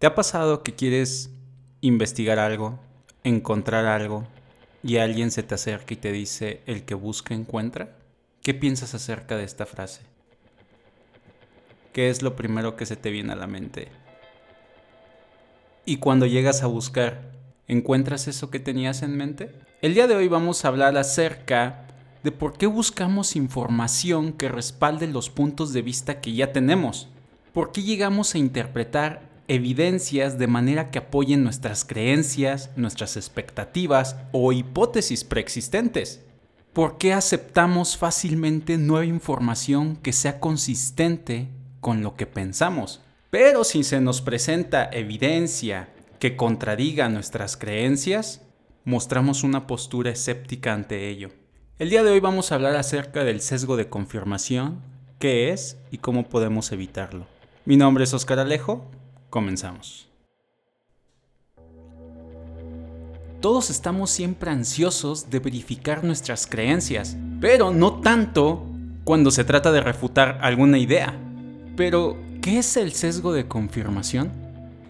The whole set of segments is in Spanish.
¿Te ha pasado que quieres investigar algo, encontrar algo, y alguien se te acerca y te dice, el que busca encuentra? ¿Qué piensas acerca de esta frase? ¿Qué es lo primero que se te viene a la mente? Y cuando llegas a buscar, ¿encuentras eso que tenías en mente? El día de hoy vamos a hablar acerca de por qué buscamos información que respalde los puntos de vista que ya tenemos. ¿Por qué llegamos a interpretar evidencias de manera que apoyen nuestras creencias, nuestras expectativas o hipótesis preexistentes. ¿Por qué aceptamos fácilmente nueva información que sea consistente con lo que pensamos? Pero si se nos presenta evidencia que contradiga nuestras creencias, mostramos una postura escéptica ante ello. El día de hoy vamos a hablar acerca del sesgo de confirmación, qué es y cómo podemos evitarlo. Mi nombre es Oscar Alejo Comenzamos. Todos estamos siempre ansiosos de verificar nuestras creencias, pero no tanto cuando se trata de refutar alguna idea. Pero, ¿qué es el sesgo de confirmación?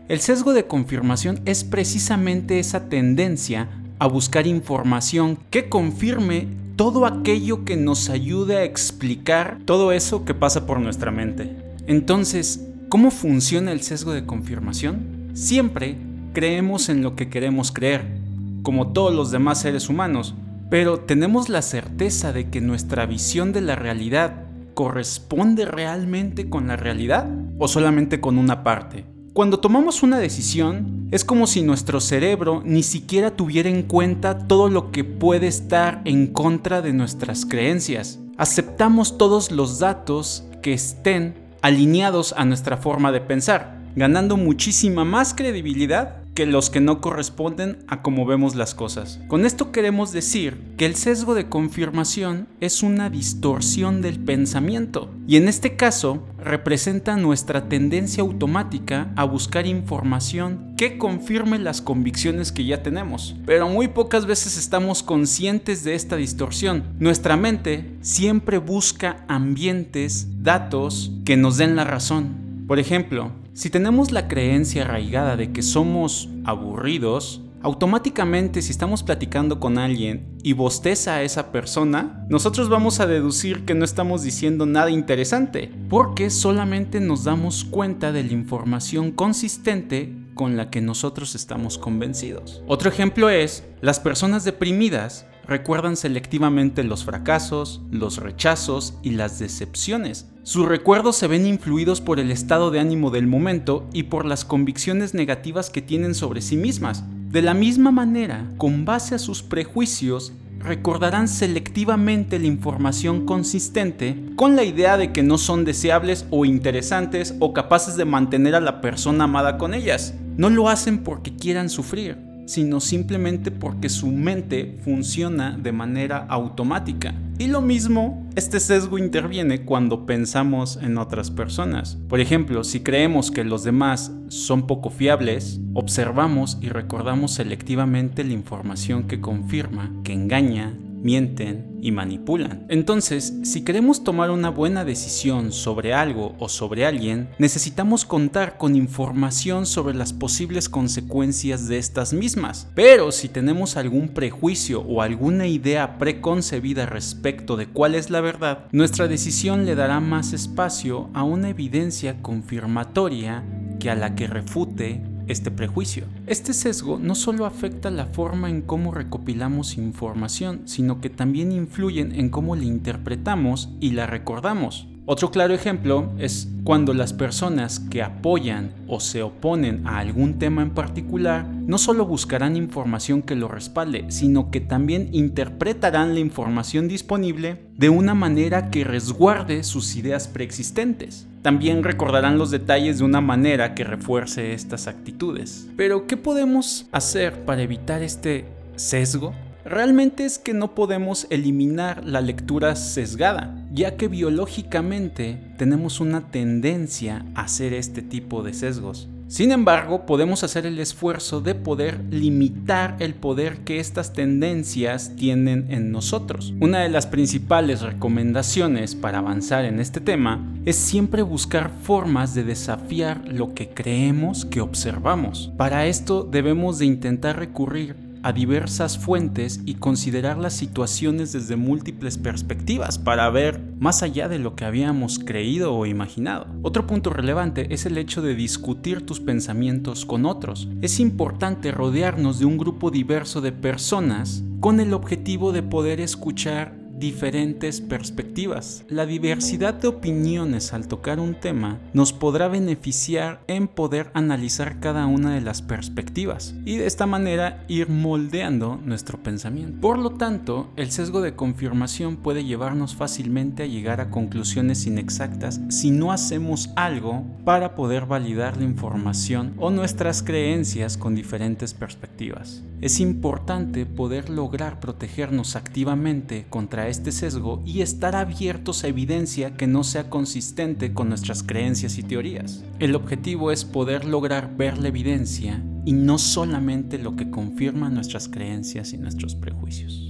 El sesgo de confirmación es precisamente esa tendencia a buscar información que confirme todo aquello que nos ayude a explicar todo eso que pasa por nuestra mente. Entonces, ¿Cómo funciona el sesgo de confirmación? Siempre creemos en lo que queremos creer, como todos los demás seres humanos, pero ¿tenemos la certeza de que nuestra visión de la realidad corresponde realmente con la realidad o solamente con una parte? Cuando tomamos una decisión, es como si nuestro cerebro ni siquiera tuviera en cuenta todo lo que puede estar en contra de nuestras creencias. Aceptamos todos los datos que estén alineados a nuestra forma de pensar, ganando muchísima más credibilidad que los que no corresponden a cómo vemos las cosas. Con esto queremos decir que el sesgo de confirmación es una distorsión del pensamiento y en este caso representa nuestra tendencia automática a buscar información que confirme las convicciones que ya tenemos. Pero muy pocas veces estamos conscientes de esta distorsión. Nuestra mente siempre busca ambientes, datos que nos den la razón. Por ejemplo, si tenemos la creencia arraigada de que somos aburridos, automáticamente si estamos platicando con alguien y bosteza a esa persona, nosotros vamos a deducir que no estamos diciendo nada interesante, porque solamente nos damos cuenta de la información consistente con la que nosotros estamos convencidos. Otro ejemplo es, las personas deprimidas recuerdan selectivamente los fracasos, los rechazos y las decepciones. Sus recuerdos se ven influidos por el estado de ánimo del momento y por las convicciones negativas que tienen sobre sí mismas. De la misma manera, con base a sus prejuicios, recordarán selectivamente la información consistente con la idea de que no son deseables o interesantes o capaces de mantener a la persona amada con ellas. No lo hacen porque quieran sufrir, sino simplemente porque su mente funciona de manera automática. Y lo mismo, este sesgo interviene cuando pensamos en otras personas. Por ejemplo, si creemos que los demás son poco fiables, observamos y recordamos selectivamente la información que confirma, que engaña, mienten y manipulan. Entonces, si queremos tomar una buena decisión sobre algo o sobre alguien, necesitamos contar con información sobre las posibles consecuencias de estas mismas. Pero si tenemos algún prejuicio o alguna idea preconcebida respecto de cuál es la verdad, nuestra decisión le dará más espacio a una evidencia confirmatoria que a la que refute este prejuicio. Este sesgo no solo afecta la forma en cómo recopilamos información, sino que también influyen en cómo la interpretamos y la recordamos. Otro claro ejemplo es cuando las personas que apoyan o se oponen a algún tema en particular no solo buscarán información que lo respalde, sino que también interpretarán la información disponible de una manera que resguarde sus ideas preexistentes. También recordarán los detalles de una manera que refuerce estas actitudes. Pero, ¿qué podemos hacer para evitar este sesgo? Realmente es que no podemos eliminar la lectura sesgada, ya que biológicamente tenemos una tendencia a hacer este tipo de sesgos. Sin embargo, podemos hacer el esfuerzo de poder limitar el poder que estas tendencias tienen en nosotros. Una de las principales recomendaciones para avanzar en este tema es siempre buscar formas de desafiar lo que creemos que observamos. Para esto debemos de intentar recurrir a diversas fuentes y considerar las situaciones desde múltiples perspectivas para ver más allá de lo que habíamos creído o imaginado. Otro punto relevante es el hecho de discutir tus pensamientos con otros. Es importante rodearnos de un grupo diverso de personas con el objetivo de poder escuchar diferentes perspectivas. La diversidad de opiniones al tocar un tema nos podrá beneficiar en poder analizar cada una de las perspectivas y de esta manera ir moldeando nuestro pensamiento. Por lo tanto, el sesgo de confirmación puede llevarnos fácilmente a llegar a conclusiones inexactas si no hacemos algo para poder validar la información o nuestras creencias con diferentes perspectivas. Es importante poder lograr protegernos activamente contra este sesgo y estar abiertos a evidencia que no sea consistente con nuestras creencias y teorías. El objetivo es poder lograr ver la evidencia y no solamente lo que confirma nuestras creencias y nuestros prejuicios.